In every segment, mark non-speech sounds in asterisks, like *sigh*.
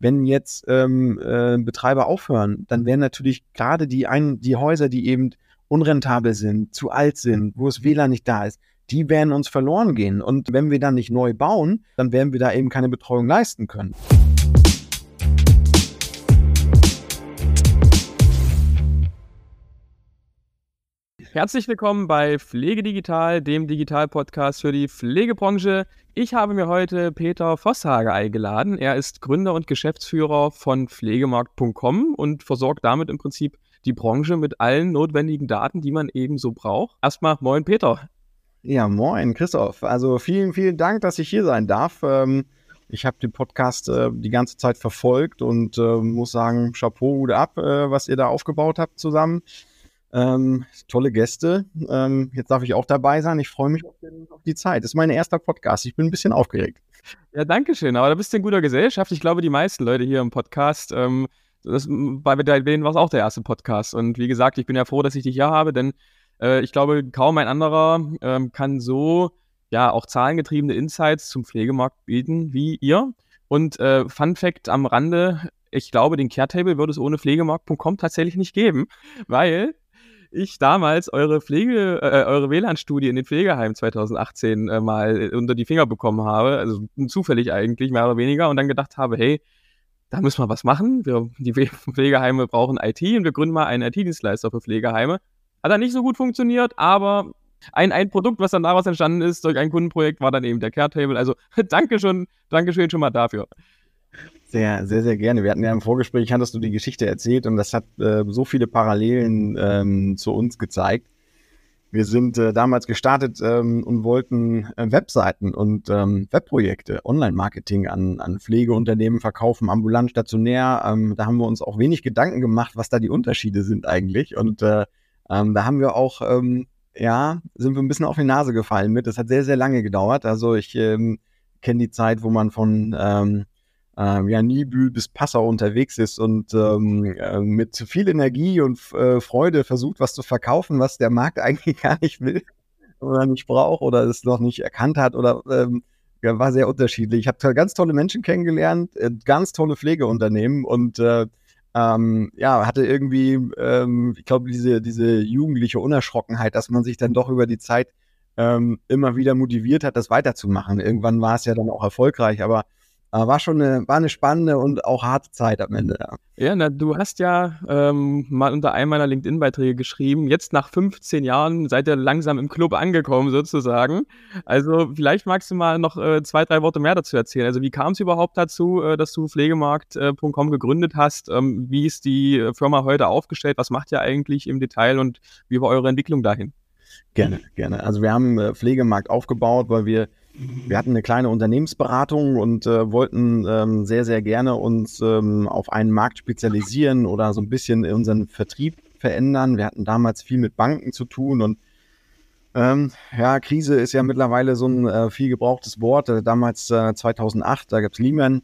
wenn jetzt ähm, äh, Betreiber aufhören, dann werden natürlich gerade die, ein, die Häuser, die eben unrentabel sind, zu alt sind, wo es WLAN nicht da ist, die werden uns verloren gehen. Und wenn wir dann nicht neu bauen, dann werden wir da eben keine Betreuung leisten können. Herzlich willkommen bei Pflege Digital, dem Digital-Podcast für die Pflegebranche. Ich habe mir heute Peter Vosshage eingeladen. Er ist Gründer und Geschäftsführer von Pflegemarkt.com und versorgt damit im Prinzip die Branche mit allen notwendigen Daten, die man eben so braucht. Erstmal moin Peter. Ja, moin Christoph. Also vielen, vielen Dank, dass ich hier sein darf. Ähm, ich habe den Podcast äh, die ganze Zeit verfolgt und äh, muss sagen, Chapeau, Hut ab, äh, was ihr da aufgebaut habt zusammen. Ähm, tolle Gäste. Ähm, jetzt darf ich auch dabei sein. Ich freue mich auf, den, auf, die Zeit. Das ist mein erster Podcast. Ich bin ein bisschen aufgeregt. Ja, danke schön. Aber da bist du in guter Gesellschaft. Ich glaube, die meisten Leute hier im Podcast, ähm, das, bei denen war es auch der erste Podcast. Und wie gesagt, ich bin ja froh, dass ich dich hier habe, denn äh, ich glaube, kaum ein anderer ähm, kann so ja auch zahlengetriebene Insights zum Pflegemarkt bieten wie ihr. Und äh, Fun Fact am Rande, ich glaube, den Caretable würde es ohne pflegemarkt.com tatsächlich nicht geben, weil ich damals eure Pflege, äh, eure WLAN-Studie in den Pflegeheimen 2018 äh, mal unter die Finger bekommen habe, also zufällig eigentlich, mehr oder weniger, und dann gedacht habe, hey, da müssen wir was machen. Wir, die *laughs* Pflegeheime brauchen IT und wir gründen mal einen IT-Dienstleister für Pflegeheime. Hat dann nicht so gut funktioniert, aber ein, ein Produkt, was dann daraus entstanden ist, durch ein Kundenprojekt, war dann eben der Caretable. Also *laughs* danke schon, danke schön schon mal dafür. Sehr, sehr, sehr gerne. Wir hatten ja im Vorgespräch, hattest du die Geschichte erzählt und das hat äh, so viele Parallelen ähm, zu uns gezeigt. Wir sind äh, damals gestartet ähm, und wollten äh, Webseiten und ähm, Webprojekte, Online-Marketing an, an Pflegeunternehmen verkaufen, ambulant, stationär. Ähm, da haben wir uns auch wenig Gedanken gemacht, was da die Unterschiede sind eigentlich. Und äh, ähm, da haben wir auch, ähm, ja, sind wir ein bisschen auf die Nase gefallen mit. Das hat sehr, sehr lange gedauert. Also ich ähm, kenne die Zeit, wo man von ähm, ähm, ja, Nibül bis Passau unterwegs ist und ähm, äh, mit viel Energie und äh, Freude versucht, was zu verkaufen, was der Markt *laughs* eigentlich gar nicht will oder nicht braucht oder es noch nicht erkannt hat oder ähm, ja, war sehr unterschiedlich. Ich habe ganz tolle Menschen kennengelernt, äh, ganz tolle Pflegeunternehmen und äh, ähm, ja, hatte irgendwie, ähm, ich glaube, diese, diese jugendliche Unerschrockenheit, dass man sich dann doch über die Zeit ähm, immer wieder motiviert hat, das weiterzumachen. Irgendwann war es ja dann auch erfolgreich, aber war schon eine, war eine spannende und auch harte Zeit am Ende. Ja, ja na, du hast ja ähm, mal unter einem meiner LinkedIn-Beiträge geschrieben, jetzt nach 15 Jahren seid ihr langsam im Club angekommen sozusagen. Also vielleicht magst du mal noch äh, zwei, drei Worte mehr dazu erzählen. Also wie kam es überhaupt dazu, äh, dass du pflegemarkt.com gegründet hast? Ähm, wie ist die Firma heute aufgestellt? Was macht ihr eigentlich im Detail und wie war eure Entwicklung dahin? Gerne, gerne. Also wir haben äh, Pflegemarkt aufgebaut, weil wir wir hatten eine kleine Unternehmensberatung und äh, wollten ähm, sehr, sehr gerne uns ähm, auf einen Markt spezialisieren oder so ein bisschen unseren Vertrieb verändern. Wir hatten damals viel mit Banken zu tun und ähm, ja, Krise ist ja mittlerweile so ein äh, viel gebrauchtes Wort. Äh, damals äh, 2008, da gab es Lehman,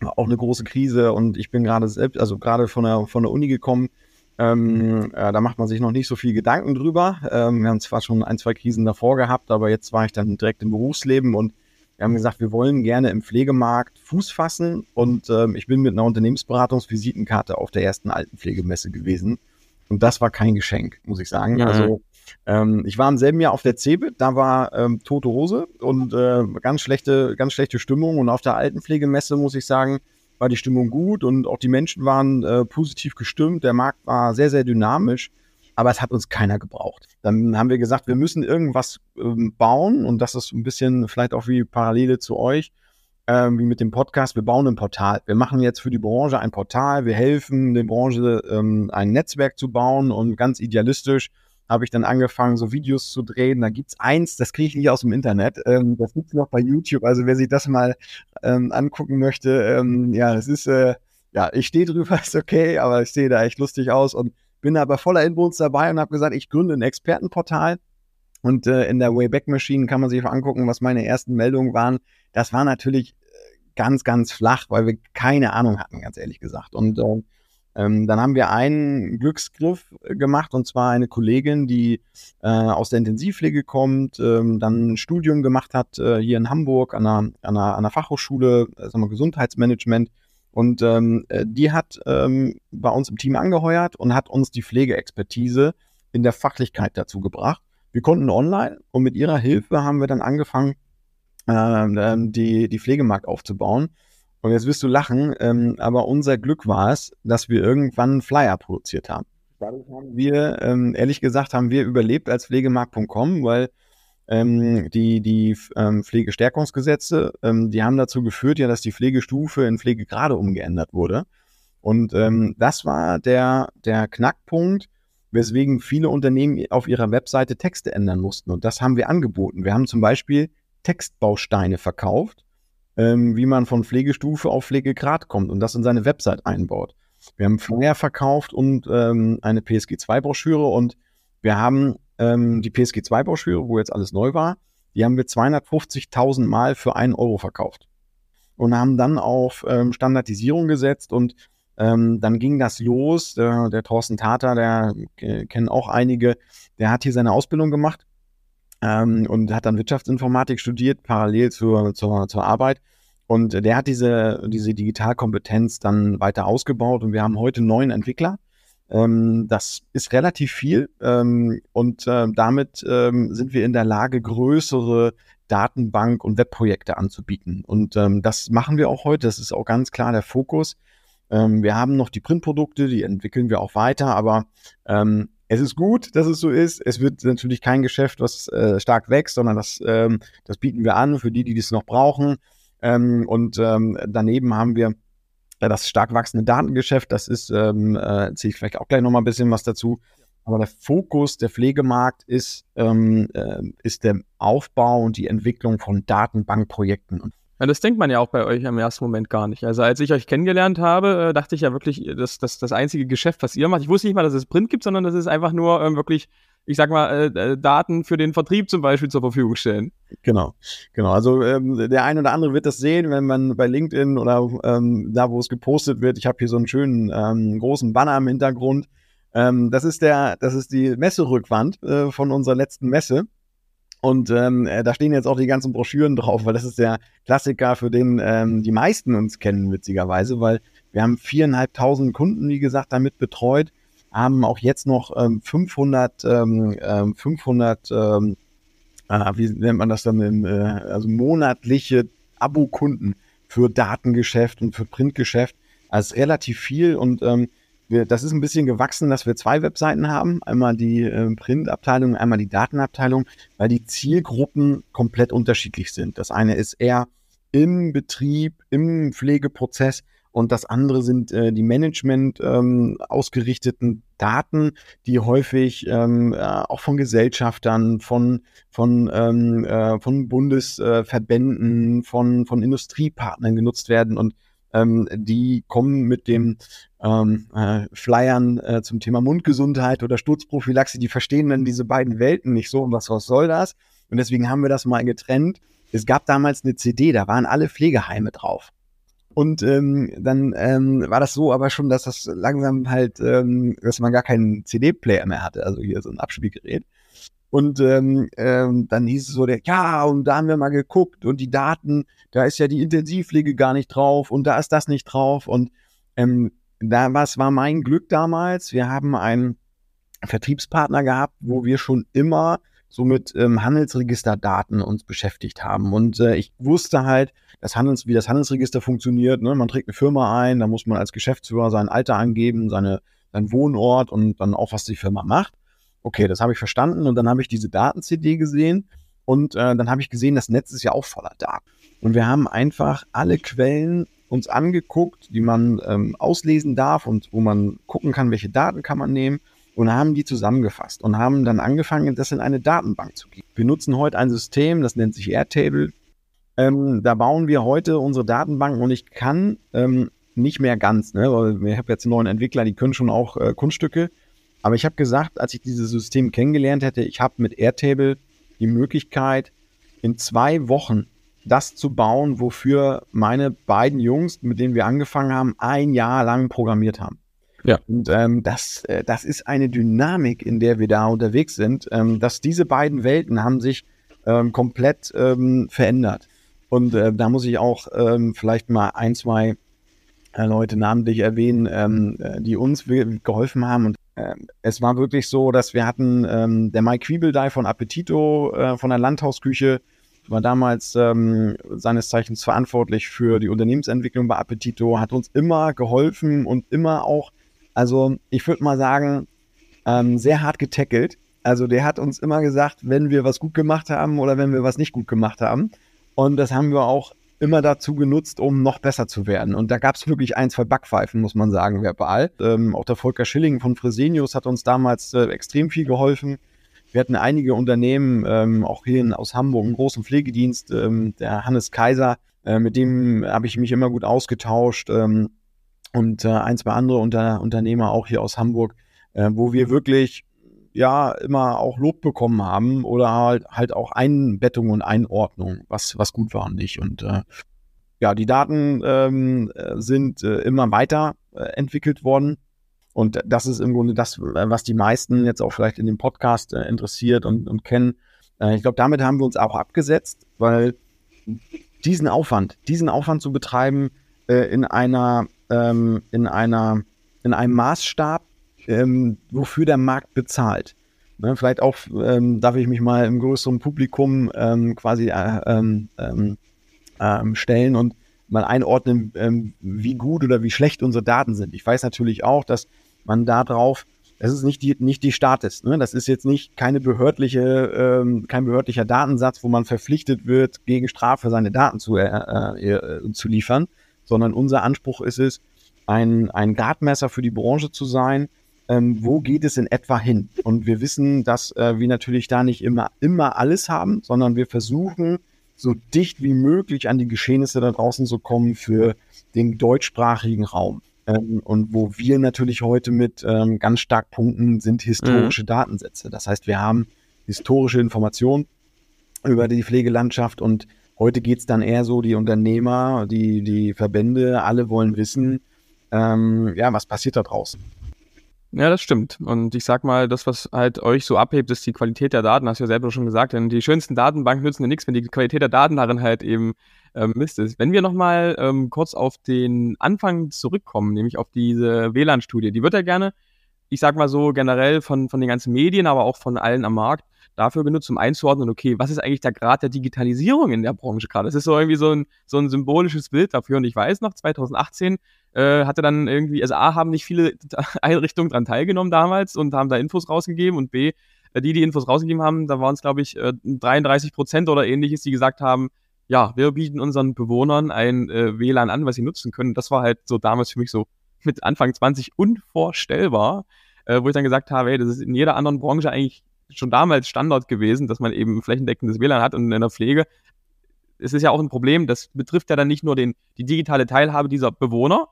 auch eine große Krise und ich bin gerade selbst, also gerade von der, von der Uni gekommen ähm, äh, da macht man sich noch nicht so viel Gedanken drüber. Ähm, wir haben zwar schon ein, zwei Krisen davor gehabt, aber jetzt war ich dann direkt im Berufsleben und wir haben gesagt, wir wollen gerne im Pflegemarkt Fuß fassen und ähm, ich bin mit einer Unternehmensberatungsvisitenkarte auf der ersten Altenpflegemesse gewesen und das war kein Geschenk, muss ich sagen. Ja. Also ähm, ich war im selben Jahr auf der CeBIT, da war ähm, tote Hose und äh, ganz schlechte, ganz schlechte Stimmung und auf der Altenpflegemesse muss ich sagen, war die Stimmung gut und auch die Menschen waren äh, positiv gestimmt. Der Markt war sehr, sehr dynamisch, aber es hat uns keiner gebraucht. Dann haben wir gesagt, wir müssen irgendwas ähm, bauen und das ist ein bisschen vielleicht auch wie Parallele zu euch, ähm, wie mit dem Podcast. Wir bauen ein Portal. Wir machen jetzt für die Branche ein Portal. Wir helfen der Branche, ähm, ein Netzwerk zu bauen und ganz idealistisch habe ich dann angefangen, so Videos zu drehen. Da gibt's eins, das kriege ich nicht aus dem Internet. Ähm, das gibt's noch bei YouTube. Also wer sich das mal ähm, angucken möchte, ähm, ja, das ist, äh, ja, ich stehe drüber, *laughs* ist okay, aber ich sehe da echt lustig aus und bin aber voller Inbrunst dabei und habe gesagt, ich gründe ein Expertenportal. Und äh, in der Wayback Machine kann man sich angucken, was meine ersten Meldungen waren. Das war natürlich äh, ganz, ganz flach, weil wir keine Ahnung hatten, ganz ehrlich gesagt. Und äh, ähm, dann haben wir einen Glücksgriff äh, gemacht und zwar eine Kollegin, die äh, aus der Intensivpflege kommt, ähm, dann ein Studium gemacht hat äh, hier in Hamburg an einer, an einer, an einer Fachhochschule, äh, sagen wir Gesundheitsmanagement Und ähm, äh, die hat ähm, bei uns im Team angeheuert und hat uns die Pflegeexpertise in der Fachlichkeit dazu gebracht. Wir konnten online und mit ihrer Hilfe haben wir dann angefangen, äh, die, die Pflegemarkt aufzubauen. Und jetzt wirst du lachen, ähm, aber unser Glück war es, dass wir irgendwann einen Flyer produziert haben. Dadurch haben wir, ähm, ehrlich gesagt, haben wir überlebt als Pflegemarkt.com, weil ähm, die, die ähm, Pflegestärkungsgesetze, ähm, die haben dazu geführt, ja, dass die Pflegestufe in Pflegegrade umgeändert wurde. Und ähm, das war der, der Knackpunkt, weswegen viele Unternehmen auf ihrer Webseite Texte ändern mussten. Und das haben wir angeboten. Wir haben zum Beispiel Textbausteine verkauft, ähm, wie man von Pflegestufe auf Pflegegrad kommt und das in seine Website einbaut. Wir haben Flyer verkauft und ähm, eine PSG-2-Broschüre und wir haben ähm, die PSG-2-Broschüre, wo jetzt alles neu war, die haben wir 250.000 Mal für einen Euro verkauft und haben dann auf ähm, Standardisierung gesetzt und ähm, dann ging das los. Der, der Thorsten Tater, der äh, kennen auch einige, der hat hier seine Ausbildung gemacht ähm, und hat dann Wirtschaftsinformatik studiert, parallel zur, zur, zur Arbeit. Und der hat diese, diese Digitalkompetenz dann weiter ausgebaut und wir haben heute neun Entwickler ähm, das ist relativ viel ähm, und äh, damit ähm, sind wir in der Lage, größere Datenbank- und Webprojekte anzubieten. Und ähm, das machen wir auch heute. Das ist auch ganz klar der Fokus. Ähm, wir haben noch die Printprodukte, die entwickeln wir auch weiter, aber es ist gut, dass es so ist. Es wird natürlich kein Geschäft, was äh, stark wächst, sondern das, ähm, das bieten wir an für die, die das noch brauchen. Ähm, und ähm, daneben haben wir das stark wachsende Datengeschäft, das ist, ähm, äh, erzähle ich vielleicht auch gleich nochmal ein bisschen was dazu. Aber der Fokus der Pflegemarkt ist, ähm, äh, ist der Aufbau und die Entwicklung von Datenbankprojekten. Ja, das denkt man ja auch bei euch im ersten Moment gar nicht. Also als ich euch kennengelernt habe, äh, dachte ich ja wirklich, dass das das einzige Geschäft, was ihr macht. Ich wusste nicht mal, dass es Print gibt, sondern das ist einfach nur ähm, wirklich ich sag mal, äh, äh, Daten für den Vertrieb zum Beispiel zur Verfügung stellen. Genau, genau. Also ähm, der eine oder andere wird das sehen, wenn man bei LinkedIn oder ähm, da, wo es gepostet wird. Ich habe hier so einen schönen ähm, großen Banner im Hintergrund. Ähm, das ist der, das ist die Messerückwand äh, von unserer letzten Messe. Und ähm, äh, da stehen jetzt auch die ganzen Broschüren drauf, weil das ist der Klassiker, für den ähm, die meisten uns kennen, witzigerweise, weil wir haben viereinhalbtausend Kunden, wie gesagt, damit betreut haben auch jetzt noch ähm, 500, ähm, 500 ähm, äh, wie nennt man das dann, in, äh, also monatliche Abokunden für Datengeschäft und für Printgeschäft. Also relativ viel und ähm, wir, das ist ein bisschen gewachsen, dass wir zwei Webseiten haben. Einmal die äh, Printabteilung, einmal die Datenabteilung, weil die Zielgruppen komplett unterschiedlich sind. Das eine ist eher im Betrieb, im Pflegeprozess und das andere sind äh, die Management ähm, ausgerichteten Daten, die häufig ähm, äh, auch von Gesellschaftern, von, von, ähm, äh, von Bundesverbänden, von, von Industriepartnern genutzt werden und ähm, die kommen mit dem ähm, äh, Flyern äh, zum Thema Mundgesundheit oder Sturzprophylaxe, die verstehen dann diese beiden Welten nicht so, was, was soll das? Und deswegen haben wir das mal getrennt. Es gab damals eine CD, da waren alle Pflegeheime drauf. Und ähm, dann ähm, war das so aber schon, dass das langsam halt, ähm, dass man gar keinen CD-Player mehr hatte, also hier so ein Abspielgerät. Und ähm, ähm, dann hieß es so, der, ja, und da haben wir mal geguckt und die Daten, da ist ja die Intensivpflege gar nicht drauf und da ist das nicht drauf. Und ähm, da was war mein Glück damals. Wir haben einen Vertriebspartner gehabt, wo wir schon immer so mit ähm, Handelsregisterdaten uns beschäftigt haben. Und äh, ich wusste halt, das Handels, wie das Handelsregister funktioniert. Ne? Man trägt eine Firma ein, da muss man als Geschäftsführer sein Alter angeben, seine, seinen Wohnort und dann auch, was die Firma macht. Okay, das habe ich verstanden und dann habe ich diese Daten-CD gesehen und äh, dann habe ich gesehen, das Netz ist ja auch voller Daten. Und wir haben einfach alle Quellen uns angeguckt, die man ähm, auslesen darf und wo man gucken kann, welche Daten kann man nehmen und haben die zusammengefasst und haben dann angefangen, das in eine Datenbank zu geben. Wir nutzen heute ein System, das nennt sich Airtable. Ähm, da bauen wir heute unsere Datenbanken und ich kann ähm, nicht mehr ganz, ne, weil ich habe jetzt neuen Entwickler, die können schon auch äh, Kunststücke. Aber ich habe gesagt, als ich dieses System kennengelernt hätte, ich habe mit Airtable die Möglichkeit, in zwei Wochen das zu bauen, wofür meine beiden Jungs, mit denen wir angefangen haben, ein Jahr lang programmiert haben. Ja. Und ähm, das, äh, das ist eine Dynamik, in der wir da unterwegs sind, ähm, dass diese beiden Welten haben sich ähm, komplett ähm, verändert. Und äh, da muss ich auch ähm, vielleicht mal ein, zwei äh, Leute namentlich erwähnen, ähm, äh, die uns geholfen haben. Und äh, es war wirklich so, dass wir hatten ähm, der Mike Quiebeldey von Appetito, äh, von der Landhausküche, war damals ähm, seines Zeichens verantwortlich für die Unternehmensentwicklung bei Appetito, hat uns immer geholfen und immer auch, also ich würde mal sagen, ähm, sehr hart getackelt. Also der hat uns immer gesagt, wenn wir was gut gemacht haben oder wenn wir was nicht gut gemacht haben. Und das haben wir auch immer dazu genutzt, um noch besser zu werden. Und da gab es wirklich ein, zwei Backpfeifen, muss man sagen, verbal. Ähm, auch der Volker Schilling von Fresenius hat uns damals äh, extrem viel geholfen. Wir hatten einige Unternehmen, ähm, auch hier aus Hamburg, einen großen Pflegedienst, ähm, der Hannes Kaiser, äh, mit dem habe ich mich immer gut ausgetauscht. Ähm, und äh, ein, zwei andere Unter Unternehmer auch hier aus Hamburg, äh, wo wir wirklich ja immer auch Lob bekommen haben oder halt, halt auch Einbettung und Einordnung, was, was gut war und nicht. Und äh, ja, die Daten ähm, sind äh, immer weiter äh, entwickelt worden. Und das ist im Grunde das, was die meisten jetzt auch vielleicht in dem Podcast äh, interessiert und, und kennen. Äh, ich glaube, damit haben wir uns auch abgesetzt, weil diesen Aufwand, diesen Aufwand zu betreiben äh, in einer, ähm, in einer, in einem Maßstab, ähm, wofür der Markt bezahlt. Ne, vielleicht auch ähm, darf ich mich mal im größeren Publikum ähm, quasi äh, ähm, ähm, stellen und mal einordnen, ähm, wie gut oder wie schlecht unsere Daten sind. Ich weiß natürlich auch, dass man da drauf, das ist nicht die, nicht die Status. Ne? Das ist jetzt nicht keine behördliche, kein behördlicher Datensatz, wo man verpflichtet wird, gegen Strafe seine Daten zu, äh, äh, zu liefern, sondern unser Anspruch ist es, ein, ein Gradmesser für die Branche zu sein, ähm, wo geht es in etwa hin? Und wir wissen, dass äh, wir natürlich da nicht immer, immer alles haben, sondern wir versuchen, so dicht wie möglich an die Geschehnisse da draußen zu kommen für den deutschsprachigen Raum. Ähm, und wo wir natürlich heute mit ähm, ganz stark punkten, sind historische mhm. Datensätze. Das heißt, wir haben historische Informationen über die Pflegelandschaft und heute geht es dann eher so, die Unternehmer, die, die Verbände, alle wollen wissen, ähm, ja, was passiert da draußen. Ja, das stimmt. Und ich sag mal, das, was halt euch so abhebt, ist die Qualität der Daten, hast du ja selber schon gesagt, denn die schönsten Datenbanken nützen ja nichts, wenn die Qualität der Daten darin halt eben ähm, Mist ist. Wenn wir nochmal ähm, kurz auf den Anfang zurückkommen, nämlich auf diese WLAN-Studie, die wird ja gerne, ich sag mal so generell von, von den ganzen Medien, aber auch von allen am Markt, dafür genutzt, um einzuordnen, okay, was ist eigentlich der Grad der Digitalisierung in der Branche gerade? Das ist so irgendwie so ein, so ein symbolisches Bild dafür. Und ich weiß noch, 2018 äh, hatte dann irgendwie, also A, haben nicht viele *laughs* Einrichtungen daran teilgenommen damals und haben da Infos rausgegeben und B, äh, die, die Infos rausgegeben haben, da waren es, glaube ich, äh, 33 Prozent oder ähnliches, die gesagt haben, ja, wir bieten unseren Bewohnern ein äh, WLAN an, was sie nutzen können. Das war halt so damals für mich so mit Anfang 20 unvorstellbar, äh, wo ich dann gesagt habe, hey, das ist in jeder anderen Branche eigentlich schon damals Standard gewesen, dass man eben flächendeckendes WLAN hat und in der Pflege es ist ja auch ein Problem, das betrifft ja dann nicht nur den, die digitale Teilhabe dieser Bewohner,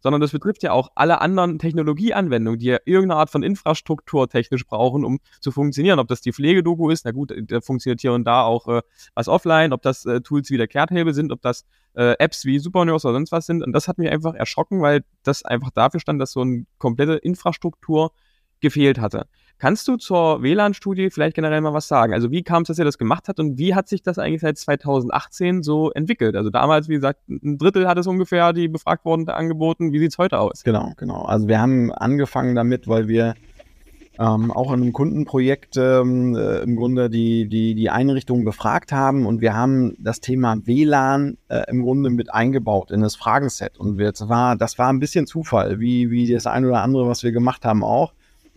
sondern das betrifft ja auch alle anderen Technologieanwendungen, die ja irgendeine Art von Infrastruktur technisch brauchen, um zu funktionieren. Ob das die Pflegedoku ist, na gut, da funktioniert hier und da auch äh, was offline, ob das äh, Tools wie der Kehrthebel sind, ob das äh, Apps wie Supernurse oder sonst was sind. Und das hat mich einfach erschrocken, weil das einfach dafür stand, dass so eine komplette Infrastruktur gefehlt hatte. Kannst du zur WLAN-Studie vielleicht generell mal was sagen? Also wie kam es, dass ihr das gemacht habt und wie hat sich das eigentlich seit 2018 so entwickelt? Also damals, wie gesagt, ein Drittel hat es ungefähr die befragt wurden angeboten. Wie sieht es heute aus? Genau, genau. Also wir haben angefangen damit, weil wir ähm, auch in einem Kundenprojekt ähm, äh, im Grunde die, die, die Einrichtungen befragt haben und wir haben das Thema WLAN äh, im Grunde mit eingebaut in das Fragenset. Und wir, das, war, das war ein bisschen Zufall, wie, wie das eine oder andere, was wir gemacht haben auch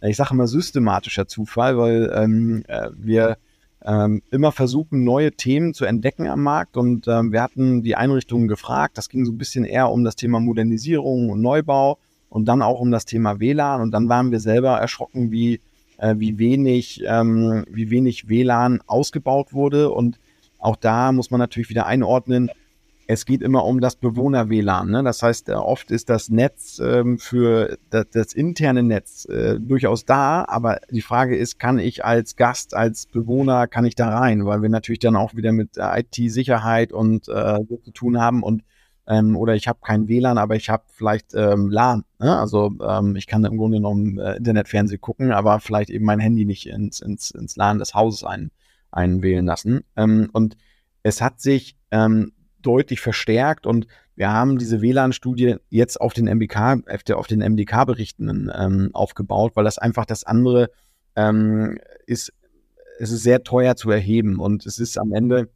ich sage immer systematischer Zufall, weil ähm, äh, wir ähm, immer versuchen, neue Themen zu entdecken am Markt. Und ähm, wir hatten die Einrichtungen gefragt. Das ging so ein bisschen eher um das Thema Modernisierung und Neubau und dann auch um das Thema WLAN. Und dann waren wir selber erschrocken, wie, äh, wie, wenig, ähm, wie wenig WLAN ausgebaut wurde. Und auch da muss man natürlich wieder einordnen, es geht immer um das Bewohner-WLAN. Ne? Das heißt, äh, oft ist das Netz ähm, für das, das, interne Netz äh, durchaus da, aber die Frage ist, kann ich als Gast, als Bewohner, kann ich da rein? Weil wir natürlich dann auch wieder mit äh, IT-Sicherheit und äh, so zu tun haben und ähm, oder ich habe kein WLAN, aber ich habe vielleicht ähm, LAN. Ne? Also ähm, ich kann im Grunde genommen äh, Internetfernsehen gucken, aber vielleicht eben mein Handy nicht ins, ins, ins LAN des Hauses ein, einwählen lassen. Ähm, und es hat sich ähm, deutlich verstärkt und wir haben diese WLAN-Studie jetzt auf den MDK, auf den MDK-Berichten ähm, aufgebaut, weil das einfach das andere ähm, ist, es ist sehr teuer zu erheben und es ist am Ende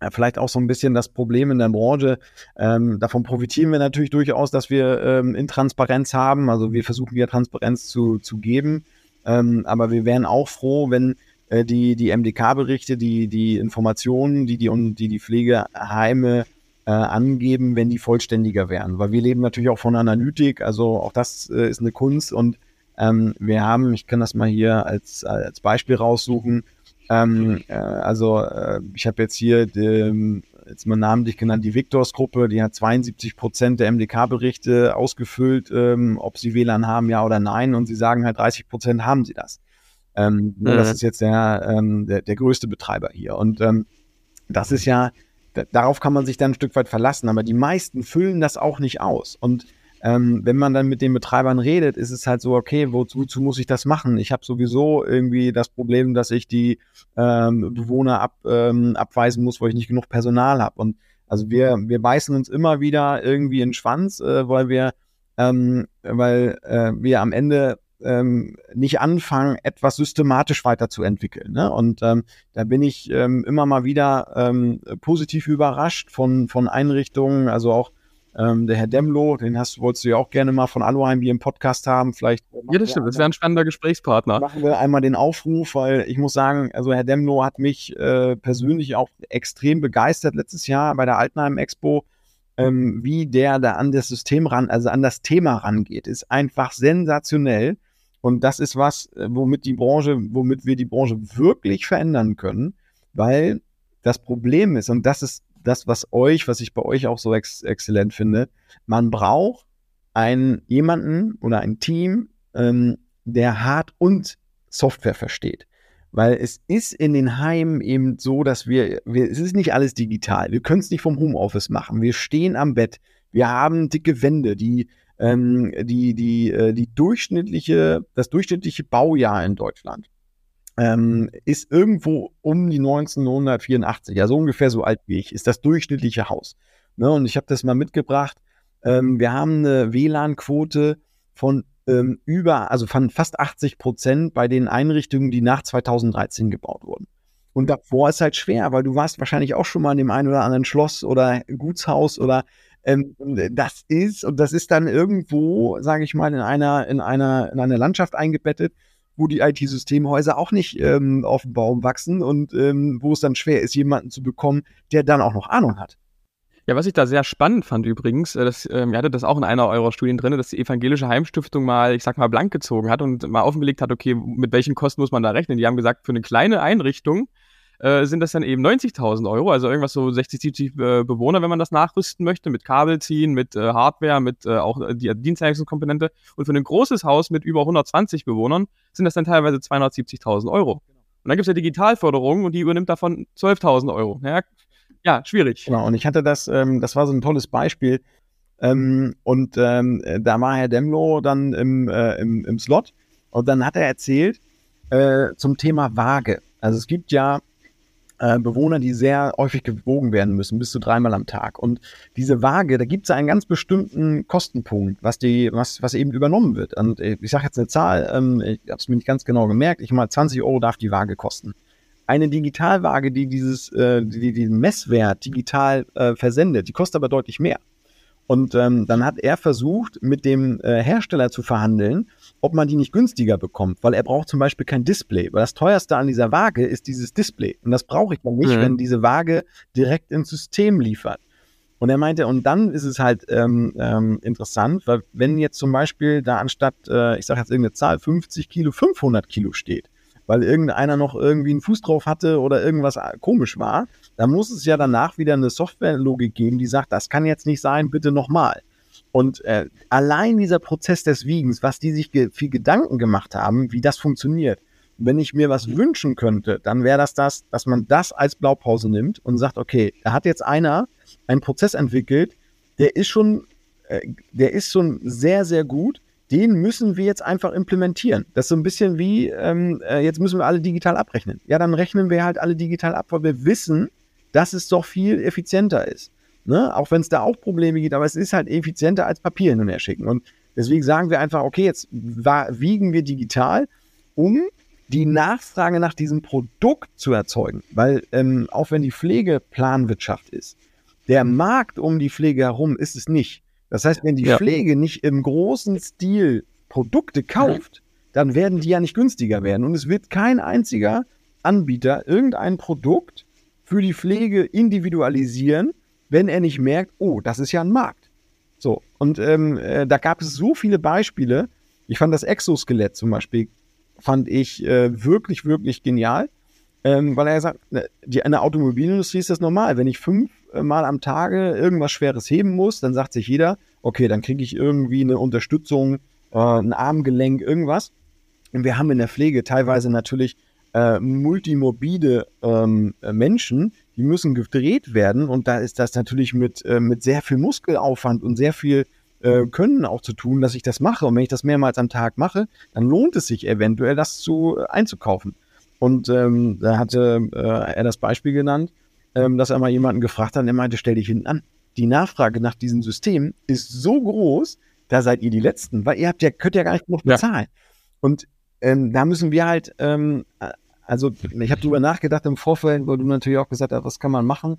äh, vielleicht auch so ein bisschen das Problem in der Branche. Ähm, davon profitieren wir natürlich durchaus, dass wir ähm, Intransparenz haben. Also wir versuchen ja Transparenz zu, zu geben. Ähm, aber wir wären auch froh, wenn äh, die, die MDK-Berichte, die, die Informationen, die die, die, die Pflegeheime äh, angeben, wenn die vollständiger wären. Weil wir leben natürlich auch von Analytik, also auch das äh, ist eine Kunst und ähm, wir haben, ich kann das mal hier als, als Beispiel raussuchen, ähm, äh, also äh, ich habe jetzt hier die, jetzt mal namentlich genannt die Victors-Gruppe, die hat 72 Prozent der MDK-Berichte ausgefüllt, ähm, ob sie WLAN haben, ja oder nein, und sie sagen halt 30 Prozent haben sie das. Ähm, mhm. Das ist jetzt der, ähm, der, der größte Betreiber hier. Und ähm, das ist ja, darauf kann man sich dann ein Stück weit verlassen, aber die meisten füllen das auch nicht aus. Und ähm, wenn man dann mit den Betreibern redet, ist es halt so, okay, wozu, wozu muss ich das machen? Ich habe sowieso irgendwie das Problem, dass ich die ähm, Bewohner ab, ähm, abweisen muss, weil ich nicht genug Personal habe. Und also wir, wir beißen uns immer wieder irgendwie in den Schwanz, äh, weil wir, ähm, weil äh, wir am Ende ähm, nicht anfangen, etwas systematisch weiterzuentwickeln. Ne? Und ähm, da bin ich ähm, immer mal wieder ähm, positiv überrascht von, von Einrichtungen, also auch ähm, der Herr Demlo, den hast, wolltest du ja auch gerne mal von Aluheim hier im Podcast haben. Vielleicht. Ja, das stimmt. Das wäre ein spannender Gesprächspartner. Machen wir einmal den Aufruf, weil ich muss sagen, also Herr Demlo hat mich äh, persönlich auch extrem begeistert letztes Jahr bei der Altenheim Expo. Ähm, wie der da an das System ran, also an das Thema rangeht, ist einfach sensationell. Und das ist was, äh, womit die Branche, womit wir die Branche wirklich verändern können, weil das Problem ist, und das ist das, was euch, was ich bei euch auch so ex exzellent finde, man braucht einen jemanden oder ein Team, ähm, der Hard- und Software versteht. Weil es ist in den Heimen eben so, dass wir, wir es ist nicht alles digital. Wir können es nicht vom Homeoffice machen. Wir stehen am Bett. Wir haben dicke Wände, die, ähm, die, die, äh, die durchschnittliche, das durchschnittliche Baujahr in Deutschland ähm, ist irgendwo um die 1984, also ungefähr so alt wie ich, ist das durchschnittliche Haus. Ne, und ich habe das mal mitgebracht. Ähm, wir haben eine WLAN-Quote von ähm, über, also von fast 80 Prozent bei den Einrichtungen, die nach 2013 gebaut wurden. Und davor ist halt schwer, weil du warst wahrscheinlich auch schon mal in dem einen oder anderen Schloss oder Gutshaus oder ähm, das ist, und das ist dann irgendwo, sage ich mal, in einer, in einer, in einer Landschaft eingebettet, wo die IT-Systemhäuser auch nicht ähm, auf dem Baum wachsen und ähm, wo es dann schwer ist, jemanden zu bekommen, der dann auch noch Ahnung hat. Ja, was ich da sehr spannend fand übrigens, äh, das, ähm, ihr hattet das auch in einer eurer Studien drin, dass die evangelische Heimstiftung mal, ich sag mal, blank gezogen hat und mal offengelegt hat, okay, mit welchen Kosten muss man da rechnen? Die haben gesagt, für eine kleine Einrichtung äh, sind das dann eben 90.000 Euro, also irgendwas so 60, 70 äh, Bewohner, wenn man das nachrüsten möchte, mit Kabel ziehen, mit äh, Hardware, mit äh, auch die Dienstleistungskomponente. Und für ein großes Haus mit über 120 Bewohnern sind das dann teilweise 270.000 Euro. Und dann gibt es ja Digitalförderung und die übernimmt davon 12.000 Euro. Ja, ja, schwierig. Genau, und ich hatte das, ähm, das war so ein tolles Beispiel. Ähm, und ähm, da war Herr Demlo dann im, äh, im, im Slot und dann hat er erzählt äh, zum Thema Waage. Also es gibt ja äh, Bewohner, die sehr häufig gewogen werden müssen, bis zu dreimal am Tag. Und diese Waage, da gibt es einen ganz bestimmten Kostenpunkt, was die, was, was eben übernommen wird. Und äh, ich sage jetzt eine Zahl, ähm, ich habe es mir nicht ganz genau gemerkt, ich mal 20 Euro darf die Waage kosten. Eine Digitalwaage, die dieses, äh, die, diesen Messwert digital äh, versendet, die kostet aber deutlich mehr. Und ähm, dann hat er versucht, mit dem äh, Hersteller zu verhandeln, ob man die nicht günstiger bekommt, weil er braucht zum Beispiel kein Display. Weil das teuerste an dieser Waage ist dieses Display. Und das brauche ich dann nicht, mhm. wenn diese Waage direkt ins System liefert. Und er meinte, und dann ist es halt ähm, ähm, interessant, weil wenn jetzt zum Beispiel da anstatt, äh, ich sage jetzt irgendeine Zahl, 50 Kilo, 500 Kilo steht, weil irgendeiner noch irgendwie einen Fuß drauf hatte oder irgendwas komisch war, dann muss es ja danach wieder eine Softwarelogik geben, die sagt, das kann jetzt nicht sein, bitte nochmal. Und äh, allein dieser Prozess des Wiegens, was die sich ge viel Gedanken gemacht haben, wie das funktioniert. Wenn ich mir was wünschen könnte, dann wäre das das, dass man das als Blaupause nimmt und sagt, okay, da hat jetzt einer einen Prozess entwickelt, der ist schon, äh, der ist schon sehr, sehr gut. Den müssen wir jetzt einfach implementieren. Das ist so ein bisschen wie, ähm, äh, jetzt müssen wir alle digital abrechnen. Ja, dann rechnen wir halt alle digital ab, weil wir wissen, dass es doch viel effizienter ist. Ne? Auch wenn es da auch Probleme gibt, aber es ist halt effizienter als Papier hin und her schicken. Und deswegen sagen wir einfach, okay, jetzt wiegen wir digital, um die Nachfrage nach diesem Produkt zu erzeugen. Weil ähm, auch wenn die Pflege Planwirtschaft ist, der Markt um die Pflege herum ist es nicht. Das heißt, wenn die ja. Pflege nicht im großen Stil Produkte kauft, dann werden die ja nicht günstiger werden. Und es wird kein einziger Anbieter irgendein Produkt für die Pflege individualisieren, wenn er nicht merkt, oh, das ist ja ein Markt. So, und ähm, äh, da gab es so viele Beispiele. Ich fand das Exoskelett zum Beispiel, fand ich äh, wirklich, wirklich genial. Ähm, weil er sagt, ne, die, in der Automobilindustrie ist das normal. Wenn ich fünfmal am Tage irgendwas Schweres heben muss, dann sagt sich jeder, okay, dann kriege ich irgendwie eine Unterstützung, äh, ein Armgelenk, irgendwas. Und wir haben in der Pflege teilweise natürlich äh, multimorbide ähm, Menschen, die müssen gedreht werden und da ist das natürlich mit, äh, mit sehr viel Muskelaufwand und sehr viel äh, Können auch zu tun, dass ich das mache. Und wenn ich das mehrmals am Tag mache, dann lohnt es sich eventuell, das zu äh, einzukaufen. Und ähm, da hatte äh, er das Beispiel genannt, ähm, dass er mal jemanden gefragt hat, der meinte, stell dich hinten an. Die Nachfrage nach diesem System ist so groß, da seid ihr die Letzten, weil ihr habt ja, könnt ja gar nicht genug bezahlen. Ja. Und ähm, da müssen wir halt, ähm, also ich habe drüber nachgedacht im Vorfeld, wo du natürlich auch gesagt hast, was kann man machen.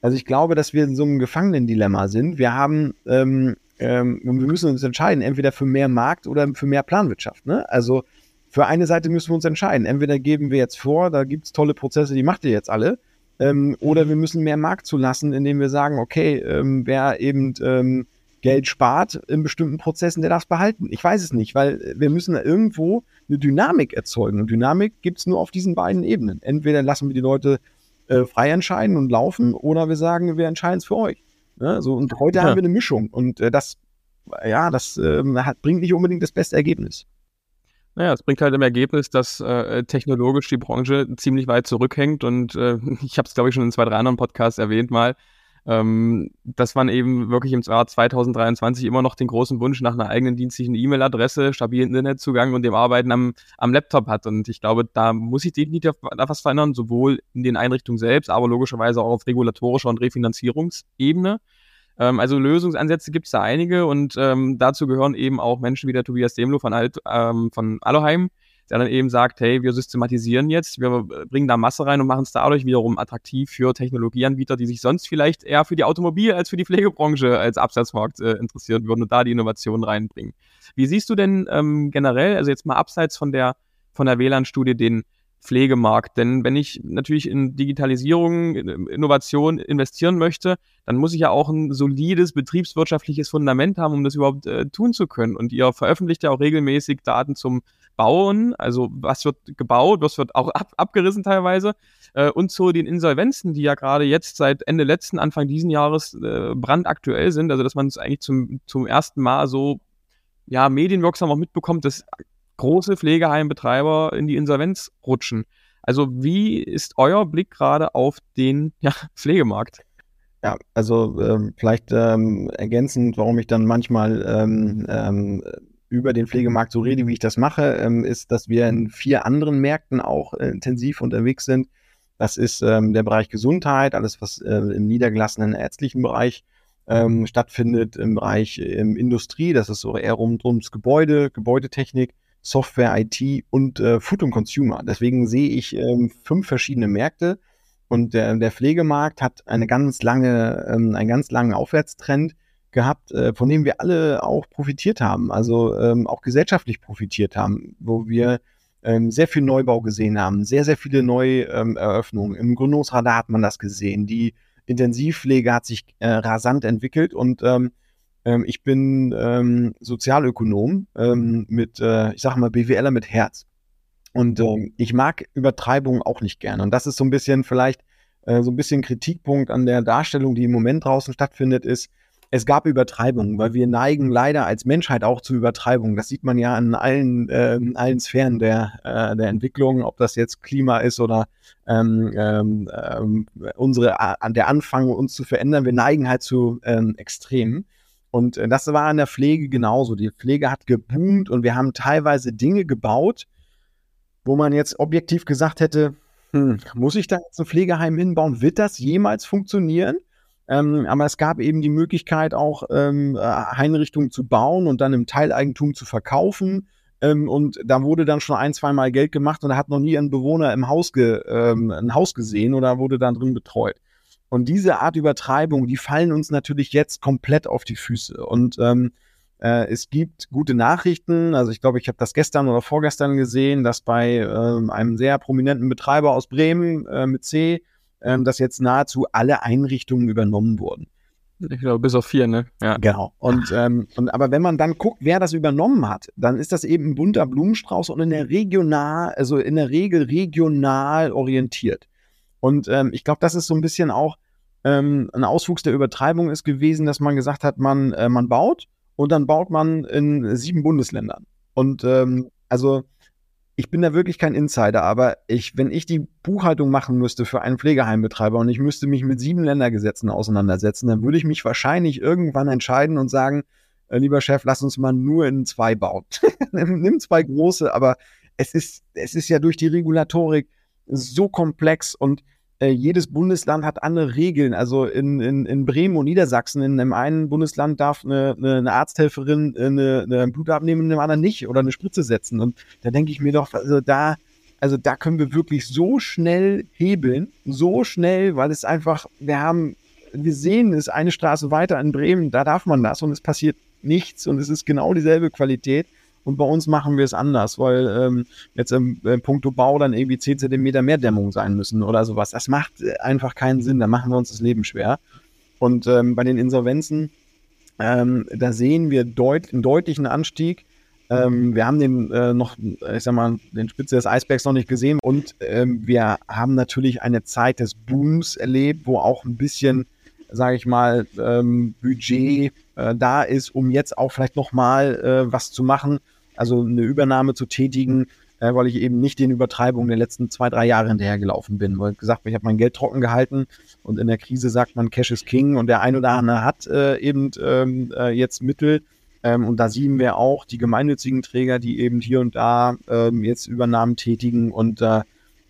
Also ich glaube, dass wir in so einem Gefangenendilemma sind. Wir haben, ähm, ähm, wir müssen uns entscheiden, entweder für mehr Markt oder für mehr Planwirtschaft. Ne? Also für eine Seite müssen wir uns entscheiden. Entweder geben wir jetzt vor, da gibt es tolle Prozesse, die macht ihr jetzt alle. Ähm, oder wir müssen mehr Markt zulassen, indem wir sagen, okay, ähm, wer eben ähm, Geld spart in bestimmten Prozessen, der darf es behalten. Ich weiß es nicht, weil wir müssen da irgendwo eine Dynamik erzeugen. Und Dynamik gibt es nur auf diesen beiden Ebenen. Entweder lassen wir die Leute äh, frei entscheiden und laufen, oder wir sagen, wir entscheiden es für euch. Ne? So, und heute ja. haben wir eine Mischung. Und äh, das, ja, das äh, hat, bringt nicht unbedingt das beste Ergebnis. Naja, es bringt halt im Ergebnis, dass äh, technologisch die Branche ziemlich weit zurückhängt und äh, *laughs* ich habe es, glaube ich, schon in zwei, drei anderen Podcasts erwähnt mal, ähm, dass man eben wirklich im Jahr 2023 immer noch den großen Wunsch nach einer eigenen dienstlichen E-Mail-Adresse, stabilen Internetzugang und dem Arbeiten am, am Laptop hat. Und ich glaube, da muss sich definitiv was verändern, sowohl in den Einrichtungen selbst, aber logischerweise auch auf regulatorischer und Refinanzierungsebene. Ähm, also Lösungsansätze gibt es da einige und ähm, dazu gehören eben auch Menschen wie der Tobias Demlo von, Alt, ähm, von Aloheim, der dann eben sagt, hey, wir systematisieren jetzt, wir bringen da Masse rein und machen es dadurch wiederum attraktiv für Technologieanbieter, die sich sonst vielleicht eher für die Automobil- als für die Pflegebranche als Absatzmarkt äh, interessieren würden und da die Innovationen reinbringen. Wie siehst du denn ähm, generell, also jetzt mal abseits von der, von der WLAN-Studie, den Pflegemarkt. Denn wenn ich natürlich in Digitalisierung, in Innovation investieren möchte, dann muss ich ja auch ein solides betriebswirtschaftliches Fundament haben, um das überhaupt äh, tun zu können. Und ihr veröffentlicht ja auch regelmäßig Daten zum Bauen, also was wird gebaut, was wird auch ab, abgerissen teilweise, äh, und zu den Insolvenzen, die ja gerade jetzt seit Ende letzten, Anfang diesen Jahres äh, brandaktuell sind, also dass man es eigentlich zum, zum ersten Mal so ja, medienwirksam auch mitbekommt, dass große Pflegeheimbetreiber in die Insolvenz rutschen. Also wie ist euer Blick gerade auf den ja, *laughs* Pflegemarkt? Ja, also ähm, vielleicht ähm, ergänzend, warum ich dann manchmal ähm, ähm über den Pflegemarkt so rede, wie ich das mache, ähm, ist, dass wir in vier anderen Märkten auch äh, intensiv unterwegs sind. Das ist ähm, der Bereich Gesundheit, alles, was äh, im niedergelassenen ärztlichen Bereich stattfindet, im Bereich Industrie, das ist so eher rund ums Gebäude, Gebäudetechnik, Software, IT und äh, Food und Consumer. Deswegen sehe ich ähm, fünf verschiedene Märkte und der, der Pflegemarkt hat eine ganz lange, ähm, einen ganz langen Aufwärtstrend gehabt, äh, von dem wir alle auch profitiert haben, also ähm, auch gesellschaftlich profitiert haben, wo wir ähm, sehr viel Neubau gesehen haben, sehr, sehr viele Neueröffnungen. Ähm, Im Gründungsradar hat man das gesehen. Die Intensivpflege hat sich äh, rasant entwickelt und ähm, ich bin ähm, Sozialökonom ähm, mit, äh, ich sage mal, BWLer mit Herz. Und ähm, ich mag Übertreibungen auch nicht gerne. Und das ist so ein bisschen vielleicht äh, so ein bisschen Kritikpunkt an der Darstellung, die im Moment draußen stattfindet, ist, es gab Übertreibungen, weil wir neigen leider als Menschheit auch zu Übertreibungen. Das sieht man ja in allen, äh, in allen Sphären der, äh, der Entwicklung, ob das jetzt Klima ist oder ähm, ähm, ähm unsere, an der Anfang, uns zu verändern. Wir neigen halt zu ähm, Extremen. Und äh, das war in der Pflege genauso. Die Pflege hat geboomt und wir haben teilweise Dinge gebaut, wo man jetzt objektiv gesagt hätte, hm, muss ich da jetzt ein Pflegeheim hinbauen? Wird das jemals funktionieren? Ähm, aber es gab eben die Möglichkeit auch ähm, äh, Einrichtungen zu bauen und dann im Teileigentum zu verkaufen. Ähm, und da wurde dann schon ein, zwei Mal Geld gemacht und da hat noch nie ein Bewohner im Haus ge, ähm, ein Haus gesehen oder wurde dann drin betreut. Und diese Art Übertreibung, die fallen uns natürlich jetzt komplett auf die Füße. Und ähm, äh, es gibt gute Nachrichten. Also ich glaube, ich habe das gestern oder vorgestern gesehen, dass bei ähm, einem sehr prominenten Betreiber aus Bremen äh, mit C, äh, dass jetzt nahezu alle Einrichtungen übernommen wurden. Ich glaube, bis auf vier, ne? Ja. Genau. Und, ähm, und aber wenn man dann guckt, wer das übernommen hat, dann ist das eben ein bunter Blumenstrauß und in der regional, also in der Regel regional orientiert. Und ähm, ich glaube, das ist so ein bisschen auch ähm, ein Auswuchs der Übertreibung ist gewesen, dass man gesagt hat, man, äh, man baut und dann baut man in sieben Bundesländern. Und ähm, also ich bin da wirklich kein Insider, aber ich, wenn ich die Buchhaltung machen müsste für einen Pflegeheimbetreiber und ich müsste mich mit sieben Ländergesetzen auseinandersetzen, dann würde ich mich wahrscheinlich irgendwann entscheiden und sagen, äh, lieber Chef, lass uns mal nur in zwei bauen. *laughs* Nimm zwei große, aber es ist, es ist ja durch die Regulatorik so komplex und äh, jedes Bundesland hat andere Regeln. Also in, in, in Bremen und Niedersachsen, in einem Bundesland darf eine, eine Arzthelferin äh, eine, eine Blut abnehmen, in dem anderen nicht oder eine Spritze setzen. Und da denke ich mir doch, also da, also da können wir wirklich so schnell hebeln, so schnell, weil es einfach, wir haben, wir sehen es eine Straße weiter in Bremen, da darf man das und es passiert nichts und es ist genau dieselbe Qualität. Und bei uns machen wir es anders, weil ähm, jetzt im äh, puncto Bau dann irgendwie 10 Zentimeter mehr Dämmung sein müssen oder sowas. Das macht äh, einfach keinen Sinn. Da machen wir uns das Leben schwer. Und ähm, bei den Insolvenzen, ähm, da sehen wir deut einen deutlichen Anstieg. Ähm, wir haben den äh, noch, ich sag mal, den Spitze des Eisbergs noch nicht gesehen. Und ähm, wir haben natürlich eine Zeit des Booms erlebt, wo auch ein bisschen, sage ich mal, ähm, Budget äh, da ist, um jetzt auch vielleicht noch mal äh, was zu machen also eine Übernahme zu tätigen, äh, weil ich eben nicht den Übertreibungen der letzten zwei, drei Jahre hinterhergelaufen bin. Weil gesagt, ich habe mein Geld trocken gehalten und in der Krise sagt man, Cash is King und der ein oder andere hat äh, eben ähm, äh, jetzt Mittel. Ähm, und da sehen wir auch die gemeinnützigen Träger, die eben hier und da ähm, jetzt Übernahmen tätigen. Und äh,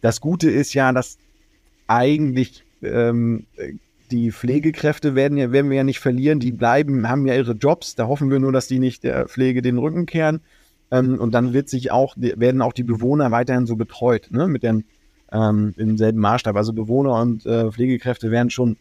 das Gute ist ja, dass eigentlich ähm, die Pflegekräfte werden, ja, werden wir ja nicht verlieren, die bleiben, haben ja ihre Jobs. Da hoffen wir nur, dass die nicht der Pflege den Rücken kehren. Ähm, und dann wird sich auch, werden auch die Bewohner weiterhin so betreut, ne, mit dem, ähm, im selben Maßstab. Also Bewohner und äh, Pflegekräfte werden schon,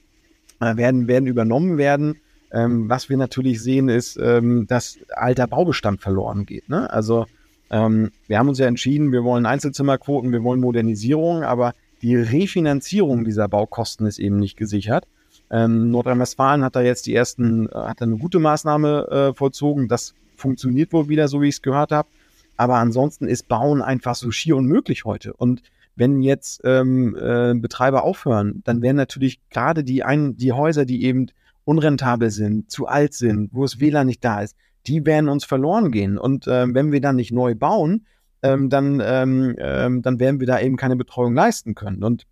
äh, werden, werden übernommen werden. Ähm, was wir natürlich sehen, ist, ähm, dass alter Baubestand verloren geht. Ne? Also ähm, wir haben uns ja entschieden, wir wollen Einzelzimmerquoten, wir wollen Modernisierung, aber die Refinanzierung dieser Baukosten ist eben nicht gesichert. Ähm, Nordrhein-Westfalen hat da jetzt die ersten, äh, hat da eine gute Maßnahme äh, vollzogen. Das funktioniert wohl wieder, so wie ich es gehört habe. Aber ansonsten ist Bauen einfach so schier unmöglich heute. Und wenn jetzt ähm, äh, Betreiber aufhören, dann werden natürlich gerade die, ein, die Häuser, die eben unrentabel sind, zu alt sind, wo es WLAN nicht da ist, die werden uns verloren gehen. Und äh, wenn wir dann nicht neu bauen, ähm, dann, ähm, ähm, dann werden wir da eben keine Betreuung leisten können. Und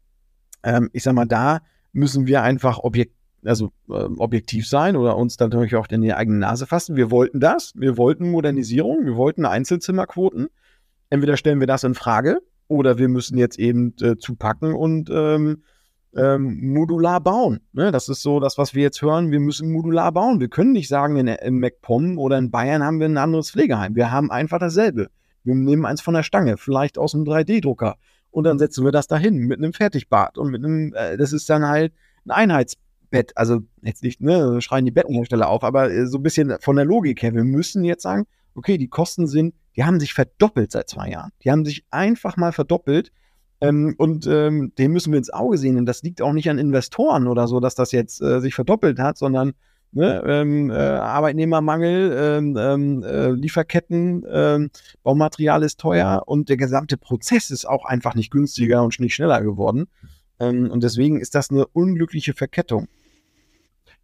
ähm, ich sag mal, da müssen wir einfach objekt also äh, objektiv sein oder uns dann natürlich auch in die eigene Nase fassen. Wir wollten das, wir wollten Modernisierung, wir wollten Einzelzimmerquoten. Entweder stellen wir das in Frage oder wir müssen jetzt eben äh, zupacken und ähm, ähm, modular bauen. Ne? Das ist so das, was wir jetzt hören. Wir müssen modular bauen. Wir können nicht sagen, in, in MacPom oder in Bayern haben wir ein anderes Pflegeheim. Wir haben einfach dasselbe. Wir nehmen eins von der Stange, vielleicht aus einem 3D-Drucker. Und dann setzen wir das dahin mit einem Fertigbad. Und mit einem, äh, das ist dann halt ein Einheits Bett, also jetzt nicht, ne, schreien die Bettenhersteller auf, aber äh, so ein bisschen von der Logik her, wir müssen jetzt sagen, okay, die Kosten sind, die haben sich verdoppelt seit zwei Jahren. Die haben sich einfach mal verdoppelt. Ähm, und ähm, dem müssen wir ins Auge sehen. Und das liegt auch nicht an Investoren oder so, dass das jetzt äh, sich verdoppelt hat, sondern ne, ähm, äh, Arbeitnehmermangel, ähm, ähm, äh, Lieferketten, ähm, Baumaterial ist teuer und der gesamte Prozess ist auch einfach nicht günstiger und nicht schneller geworden. und deswegen ist das eine unglückliche Verkettung.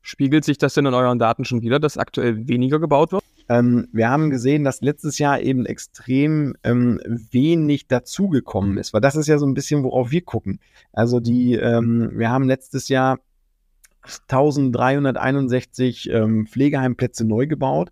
Spiegelt sich das denn in euren Daten schon wieder, dass aktuell weniger gebaut wird? Ähm, wir haben gesehen, dass letztes Jahr eben extrem ähm, wenig dazugekommen ist, weil das ist ja so ein bisschen, worauf wir gucken. Also die, ähm, wir haben letztes Jahr 1361 ähm, Pflegeheimplätze neu gebaut.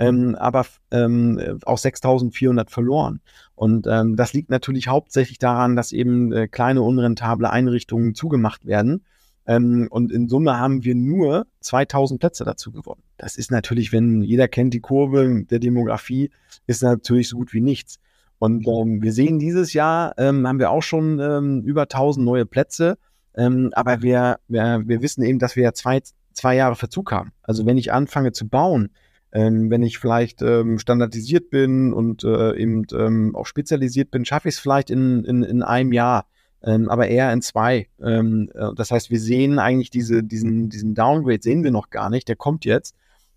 Ähm, aber ähm, auch 6400 verloren. Und ähm, das liegt natürlich hauptsächlich daran, dass eben äh, kleine unrentable Einrichtungen zugemacht werden Ähm, und in Summe haben wir nur 2000 Plätze dazu gewonnen. Das ist natürlich, wenn jeder kennt die Kurve der Demografie, ist natürlich so gut wie nichts. Und ähm, wir sehen dieses Jahr, haben wir auch schon über 1000 neue Plätze. Ähm, aber wir, wir, wir wissen eben, dass wir ja zwei, zwei Jahre Verzug haben. Also wenn ich anfange zu bauen, ähm, wenn ich vielleicht ähm, standardisiert bin und äh, eben ähm, auch spezialisiert bin, schaffe ich es vielleicht in, in, in einem Jahr, ähm, aber eher in zwei. Ähm, äh, das heißt, wir sehen eigentlich diese, diesen, diesen Downgrade sehen wir noch gar nicht, der kommt jetzt.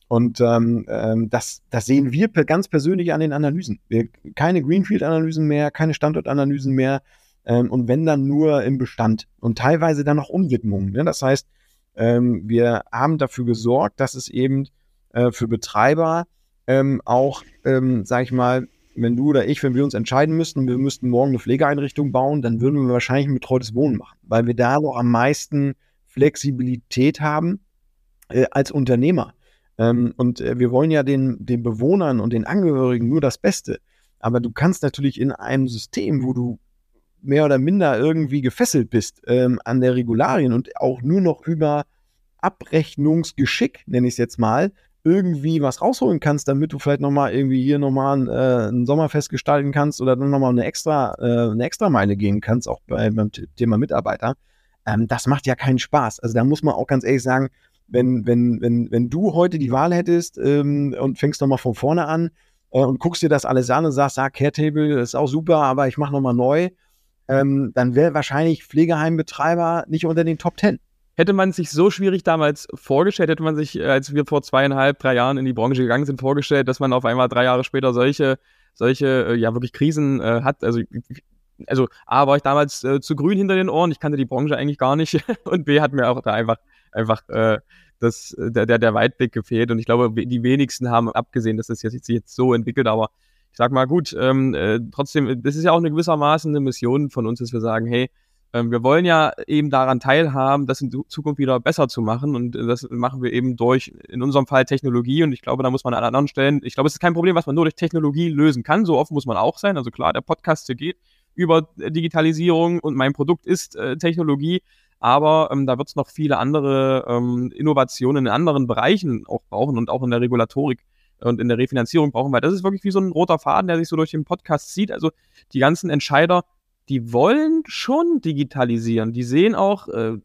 Und ähm, das, das sehen wir ganz persönlich an den Analysen. Wir, keine Greenfield-Analysen mehr, keine Standortanalysen mehr ähm, und wenn dann nur im Bestand und teilweise dann noch Umwidmungen. Ne? Das heißt, ähm, wir haben dafür gesorgt, dass es eben äh, für Betreiber ähm, auch, ähm, sag ich mal, wenn du oder ich, wenn wir uns entscheiden müssten, wir müssten morgen eine Pflegeeinrichtung bauen, dann würden wir wahrscheinlich ein betreutes Wohnen machen, weil wir da noch am meisten Flexibilität haben äh, als Unternehmer. Ähm, und äh, wir wollen ja den, den Bewohnern und den Angehörigen nur das Beste. Aber du kannst natürlich in einem System, wo du mehr oder minder irgendwie gefesselt bist ähm, an der Regularien und auch nur noch über Abrechnungsgeschick, nenne ich es jetzt mal, irgendwie was rausholen kannst, damit du vielleicht nochmal irgendwie hier nochmal ein, äh, ein Sommerfest gestalten kannst oder dann nochmal eine extra, äh, eine extra Meile gehen kannst, auch bei, beim Thema Mitarbeiter, ähm, das macht ja keinen Spaß. Also da muss man auch ganz ehrlich sagen, wenn, wenn, wenn, wenn du heute die Wahl hättest ähm, und fängst nochmal von vorne an äh, und guckst dir das alles an und sagst, ah, Caretable ist auch super, aber ich mache nochmal neu, ähm, dann wäre wahrscheinlich Pflegeheimbetreiber nicht unter den Top Ten. Hätte man sich so schwierig damals vorgestellt, hätte man sich, äh, als wir vor zweieinhalb, drei Jahren in die Branche gegangen sind, vorgestellt, dass man auf einmal drei Jahre später solche, solche, äh, ja, wirklich Krisen äh, hat. Also, also A, war ich damals äh, zu grün hinter den Ohren, ich kannte die Branche eigentlich gar nicht *laughs* und B, hat mir auch da einfach, einfach äh, das, der, der, der Weitblick gefehlt und ich glaube, die wenigsten haben abgesehen, dass das jetzt, sich jetzt so entwickelt, aber ich sag mal, gut, ähm, äh, trotzdem, das ist ja auch eine gewissermaßen eine Mission von uns, dass wir sagen, hey, ähm, wir wollen ja eben daran teilhaben, das in Zukunft wieder besser zu machen. Und das machen wir eben durch, in unserem Fall Technologie. Und ich glaube, da muss man an anderen Stellen, ich glaube, es ist kein Problem, was man nur durch Technologie lösen kann. So offen muss man auch sein. Also klar, der Podcast hier geht über Digitalisierung und mein Produkt ist äh, Technologie. Aber ähm, da wird es noch viele andere ähm, Innovationen in anderen Bereichen auch brauchen und auch in der Regulatorik und in der Refinanzierung brauchen, weil das ist wirklich wie so ein roter Faden, der sich so durch den Podcast zieht. Also die ganzen Entscheider die wollen schon digitalisieren. Die sehen auch äh,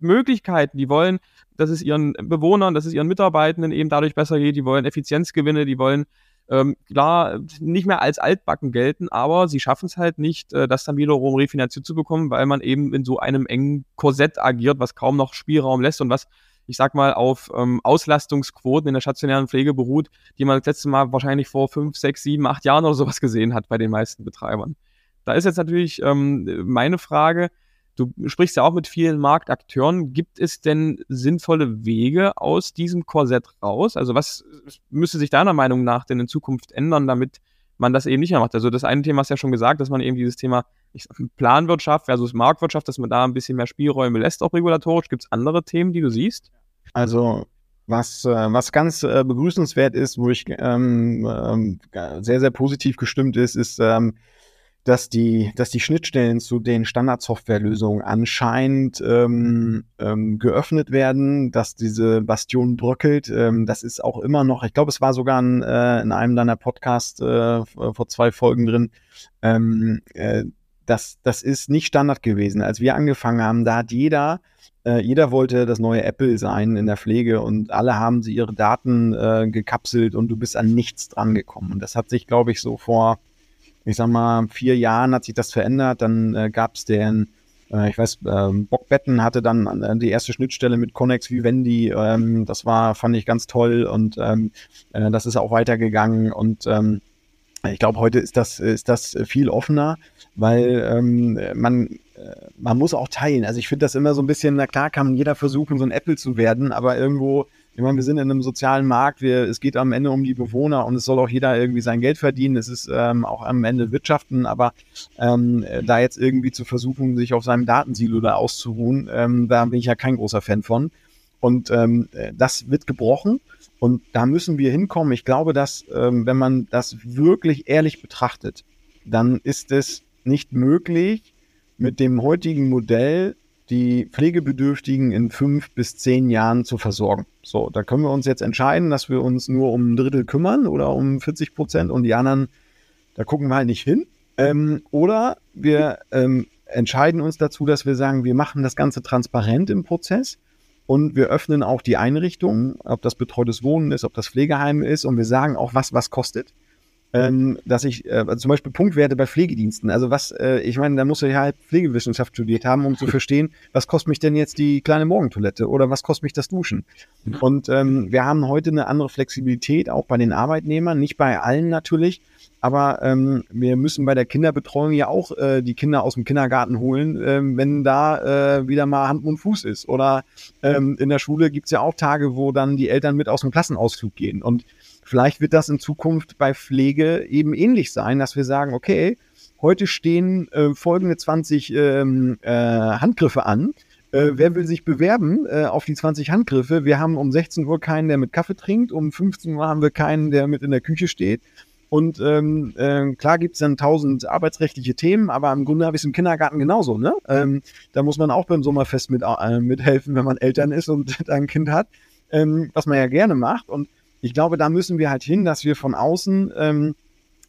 Möglichkeiten. Die wollen, dass es ihren Bewohnern, dass es ihren Mitarbeitenden eben dadurch besser geht. Die wollen Effizienzgewinne. Die wollen ähm, klar nicht mehr als altbacken gelten, aber sie schaffen es halt nicht, äh, das dann wiederum refinanziert zu bekommen, weil man eben in so einem engen Korsett agiert, was kaum noch Spielraum lässt und was ich sag mal, auf ähm, Auslastungsquoten in der stationären Pflege beruht, die man das letzte Mal wahrscheinlich vor fünf, sechs, sieben, acht Jahren oder sowas gesehen hat bei den meisten Betreibern. Da ist jetzt natürlich ähm, meine Frage, du sprichst ja auch mit vielen Marktakteuren. Gibt es denn sinnvolle Wege aus diesem Korsett raus? Also was müsste sich deiner Meinung nach denn in Zukunft ändern, damit man das eben nicht mehr macht? Also das eine Thema hast du ja schon gesagt, dass man eben dieses Thema ich sag, Planwirtschaft versus Marktwirtschaft, dass man da ein bisschen mehr Spielräume lässt, auch regulatorisch. Gibt es andere Themen, die du siehst? Also was, äh, was ganz äh, begrüßenswert ist, wo ich ähm, äh, sehr, sehr positiv gestimmt ist, ist ähm, dass die, dass die Schnittstellen zu den Standardsoftwarelösungen anscheinend ähm, ähm, geöffnet werden, dass diese Bastion bröckelt. Ähm, das ist auch immer noch, ich glaube, es war sogar in, äh, in einem deiner Podcasts äh, vor zwei Folgen drin. Ähm, äh, das, das ist nicht Standard gewesen. Als wir angefangen haben, da hat jeder, äh, jeder wollte das neue Apple sein in der Pflege und alle haben sie ihre Daten äh, gekapselt und du bist an nichts dran gekommen. Und das hat sich, glaube ich, so vor ich sag mal, vier Jahren hat sich das verändert. Dann äh, gab es den, äh, ich weiß, äh, Bockbetten hatte dann äh, die erste Schnittstelle mit Connex Vivendi. Ähm, das war, fand ich ganz toll und ähm, äh, das ist auch weitergegangen und ähm, ich glaube, heute ist das, ist das viel offener, weil ähm, man, äh, man muss auch teilen. Also ich finde das immer so ein bisschen, na klar kann jeder versuchen, so ein Apple zu werden, aber irgendwo ich meine, wir sind in einem sozialen Markt, wir, es geht am Ende um die Bewohner und es soll auch jeder irgendwie sein Geld verdienen. Es ist ähm, auch am Ende Wirtschaften, aber ähm, da jetzt irgendwie zu versuchen, sich auf seinem Datensilo da auszuruhen, ähm, da bin ich ja kein großer Fan von. Und ähm, das wird gebrochen und da müssen wir hinkommen. Ich glaube, dass ähm, wenn man das wirklich ehrlich betrachtet, dann ist es nicht möglich, mit dem heutigen Modell die Pflegebedürftigen in fünf bis zehn Jahren zu versorgen. So, da können wir uns jetzt entscheiden, dass wir uns nur um ein Drittel kümmern oder um 40 Prozent und die anderen, da gucken wir halt nicht hin. Ähm, oder wir ähm, entscheiden uns dazu, dass wir sagen, wir machen das Ganze transparent im Prozess und wir öffnen auch die Einrichtungen, ob das betreutes Wohnen ist, ob das Pflegeheim ist. Und wir sagen auch, was was kostet. Ähm, dass ich äh, zum Beispiel Punktwerte bei Pflegediensten, also was, äh, ich meine, da muss ich halt Pflegewissenschaft studiert haben, um zu *laughs* verstehen, was kostet mich denn jetzt die kleine Morgentoilette oder was kostet mich das Duschen. Und ähm, wir haben heute eine andere Flexibilität, auch bei den Arbeitnehmern, nicht bei allen natürlich, aber ähm, wir müssen bei der Kinderbetreuung ja auch äh, die Kinder aus dem Kindergarten holen, ähm, wenn da äh, wieder mal Hand und Fuß ist. Oder ähm, in der Schule gibt's ja auch Tage, wo dann die Eltern mit aus dem Klassenausflug gehen. Und Vielleicht wird das in Zukunft bei Pflege eben ähnlich sein, dass wir sagen, okay, heute stehen äh, folgende 20 ähm, äh, Handgriffe an. Äh, wer will sich bewerben äh, auf die 20 Handgriffe? Wir haben um 16 Uhr keinen, der mit Kaffee trinkt. Um 15 Uhr haben wir keinen, der mit in der Küche steht. Und ähm, äh, klar gibt es dann tausend arbeitsrechtliche Themen, aber im Grunde habe ich es im Kindergarten genauso. Ne? Ähm, da muss man auch beim Sommerfest mit, äh, mithelfen, wenn man Eltern ist und *laughs* ein Kind hat, ähm, was man ja gerne macht. Und ich glaube, da müssen wir halt hin, dass wir von außen ähm,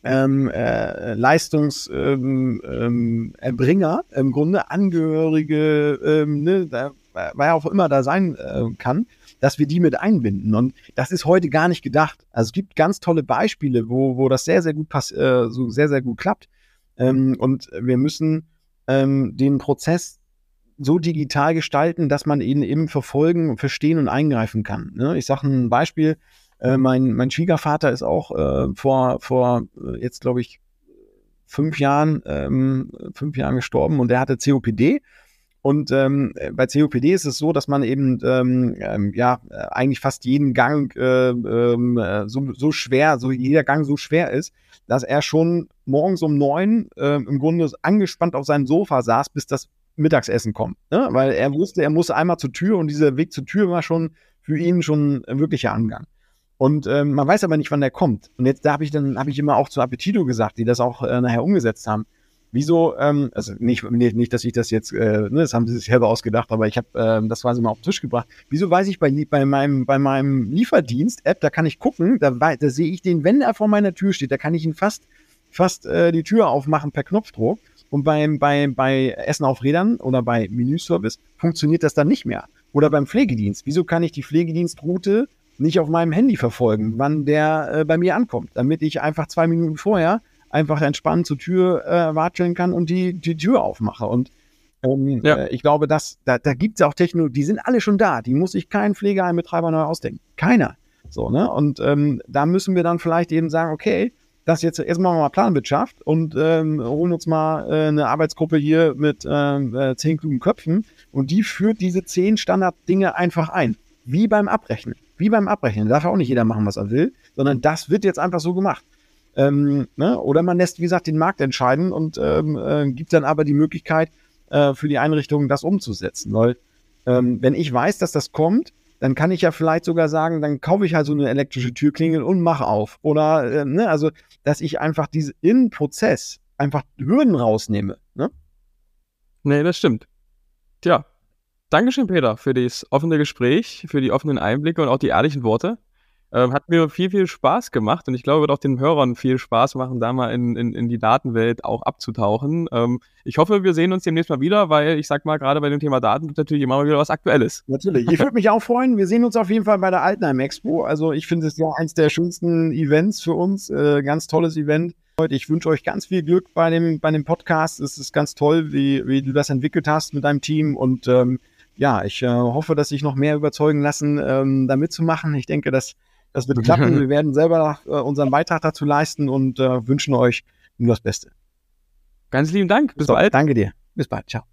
ähm, äh, Leistungserbringer, ähm, ähm, im Grunde Angehörige, ähm, ne, da, wer auch immer da sein äh, kann, dass wir die mit einbinden. Und das ist heute gar nicht gedacht. Also es gibt ganz tolle Beispiele, wo, wo das sehr, sehr gut pass äh, so sehr, sehr gut klappt. Ähm, und wir müssen ähm, den Prozess so digital gestalten, dass man ihn eben verfolgen, verstehen und eingreifen kann. Ne? Ich sage ein Beispiel, äh, mein, mein Schwiegervater ist auch äh, vor, vor äh, jetzt, glaube ich, fünf Jahren, ähm, fünf Jahren gestorben und der hatte COPD. Und ähm, bei COPD ist es so, dass man eben ähm, ähm, ja eigentlich fast jeden Gang äh, ähm, äh, so, so schwer, so jeder Gang so schwer ist, dass er schon morgens um neun äh, im Grunde angespannt auf seinem Sofa saß, bis das Mittagsessen kommt. Ne? Weil er wusste, er musste einmal zur Tür und dieser Weg zur Tür war schon für ihn schon ein wirklicher Angang. Und ähm, man weiß aber nicht, wann der kommt. Und jetzt da habe ich dann habe ich immer auch zu Appetito gesagt, die das auch äh, nachher umgesetzt haben. Wieso, ähm, also nicht, nicht, nicht, dass ich das jetzt, äh, ne, das haben sie sich selber ausgedacht, aber ich habe ähm, das quasi mal auf den Tisch gebracht. Wieso weiß ich bei, bei, meinem, bei meinem Lieferdienst-App, da kann ich gucken, da, da sehe ich den, wenn er vor meiner Tür steht, da kann ich ihn fast, fast äh, die Tür aufmachen per Knopfdruck. Und beim, bei, bei Essen auf Rädern oder bei Menüservice funktioniert das dann nicht mehr. Oder beim Pflegedienst. Wieso kann ich die Pflegedienstroute nicht auf meinem Handy verfolgen, wann der äh, bei mir ankommt, damit ich einfach zwei Minuten vorher einfach entspannt zur Tür äh, watscheln kann und die, die Tür aufmache. Und ähm, ja. äh, ich glaube, dass, da, da gibt es auch Technologie, die sind alle schon da, die muss sich kein Pflegeheimbetreiber neu ausdenken. Keiner. So, ne? Und ähm, da müssen wir dann vielleicht eben sagen, okay, das jetzt erstmal mal Planwirtschaft und ähm, holen uns mal äh, eine Arbeitsgruppe hier mit ähm, äh, zehn klugen Köpfen und die führt diese zehn Standarddinge einfach ein. Wie beim Abrechnen. Wie beim Abrechnen. Da darf auch nicht jeder machen, was er will, sondern das wird jetzt einfach so gemacht. Ähm, ne? Oder man lässt, wie gesagt, den Markt entscheiden und ähm, äh, gibt dann aber die Möglichkeit äh, für die Einrichtungen, das umzusetzen. Weil, ähm, wenn ich weiß, dass das kommt, dann kann ich ja vielleicht sogar sagen, dann kaufe ich halt so eine elektrische Türklingel und mache auf. Oder, äh, ne? also, dass ich einfach diese im Prozess einfach Hürden rausnehme. Ne? Nee, das stimmt. Tja, Dankeschön, Peter, für das offene Gespräch, für die offenen Einblicke und auch die ehrlichen Worte. Ähm, hat mir viel, viel Spaß gemacht und ich glaube, wird auch den Hörern viel Spaß machen, da mal in, in, in die Datenwelt auch abzutauchen. Ähm, ich hoffe, wir sehen uns demnächst mal wieder, weil ich sag mal, gerade bei dem Thema Daten gibt natürlich immer mal wieder was Aktuelles. Natürlich. Ich würde mich auch freuen. Wir sehen uns auf jeden Fall bei der Altenheim Expo. Also ich finde es ja eins der schönsten Events für uns. Äh, ganz tolles Event. Ich wünsche euch ganz viel Glück bei dem, bei dem Podcast. Es ist ganz toll, wie, wie du das entwickelt hast mit deinem Team und ähm, ja, ich äh, hoffe, dass sich noch mehr überzeugen lassen, ähm, da mitzumachen. Ich denke, das, das wird klappen. *laughs* Wir werden selber äh, unseren Beitrag dazu leisten und äh, wünschen euch nur das Beste. Ganz lieben Dank. Bis so, bald. Danke dir. Bis bald. Ciao.